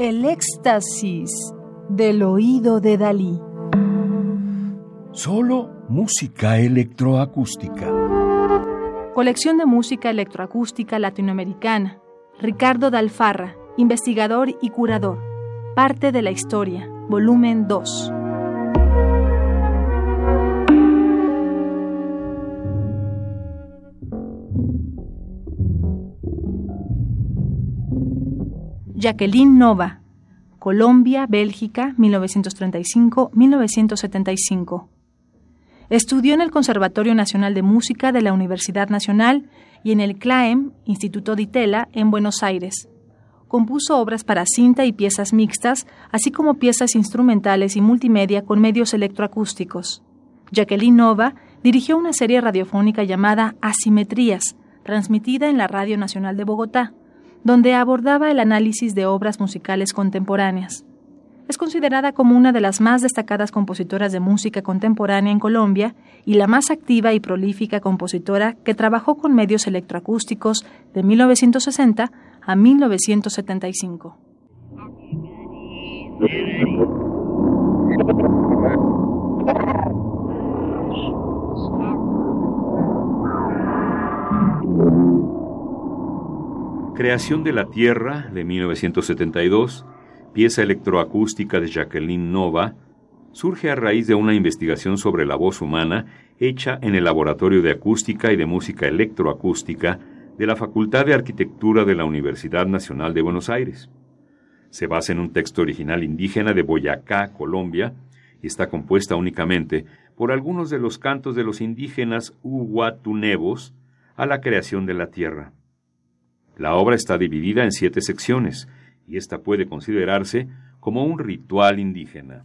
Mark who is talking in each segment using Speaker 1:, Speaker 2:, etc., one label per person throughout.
Speaker 1: El éxtasis del oído de Dalí.
Speaker 2: Solo música electroacústica.
Speaker 1: Colección de música electroacústica latinoamericana. Ricardo Dalfarra, investigador y curador. Parte de la historia, volumen 2. Jacqueline Nova, Colombia, Bélgica, 1935-1975. Estudió en el Conservatorio Nacional de Música de la Universidad Nacional y en el CLAEM, Instituto de Itela, en Buenos Aires. Compuso obras para cinta y piezas mixtas, así como piezas instrumentales y multimedia con medios electroacústicos. Jacqueline Nova dirigió una serie radiofónica llamada Asimetrías, transmitida en la Radio Nacional de Bogotá, donde abordaba el análisis de obras musicales contemporáneas. Es considerada como una de las más destacadas compositoras de música contemporánea en Colombia y la más activa y prolífica compositora que trabajó con medios electroacústicos de 1960 a 1975.
Speaker 2: Creación de la Tierra de 1972, pieza electroacústica de Jacqueline Nova, surge a raíz de una investigación sobre la voz humana hecha en el Laboratorio de Acústica y de Música Electroacústica de la Facultad de Arquitectura de la Universidad Nacional de Buenos Aires. Se basa en un texto original indígena de Boyacá, Colombia, y está compuesta únicamente por algunos de los cantos de los indígenas Uhuatunevos a la creación de la tierra. La obra está dividida en siete secciones, y esta puede considerarse como un ritual indígena.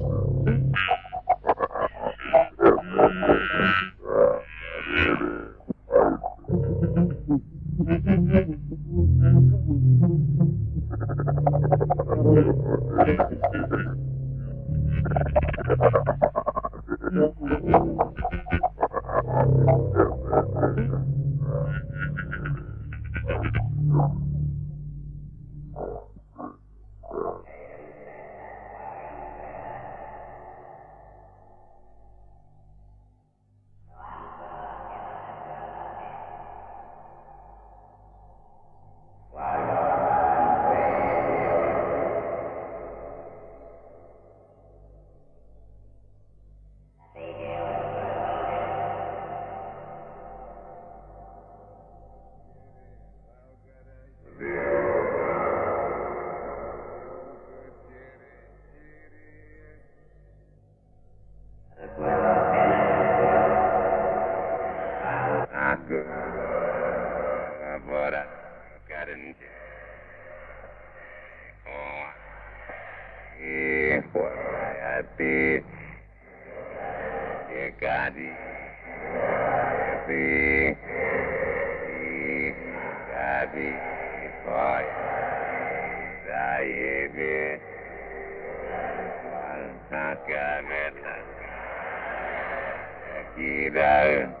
Speaker 3: that and. Oh. Yeah, boy, I be. Yeah, God. I be. Yeah, God. Boy. I be. Not God. Not God.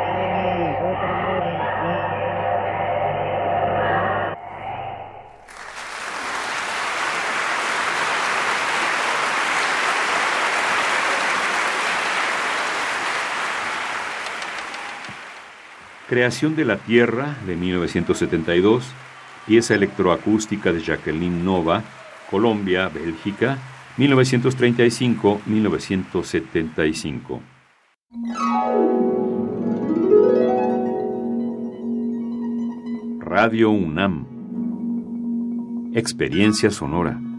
Speaker 2: Creación de la Tierra de 1972, pieza electroacústica de Jacqueline Nova, Colombia, Bélgica, 1935-1975. Radio UNAM. Experiencia sonora.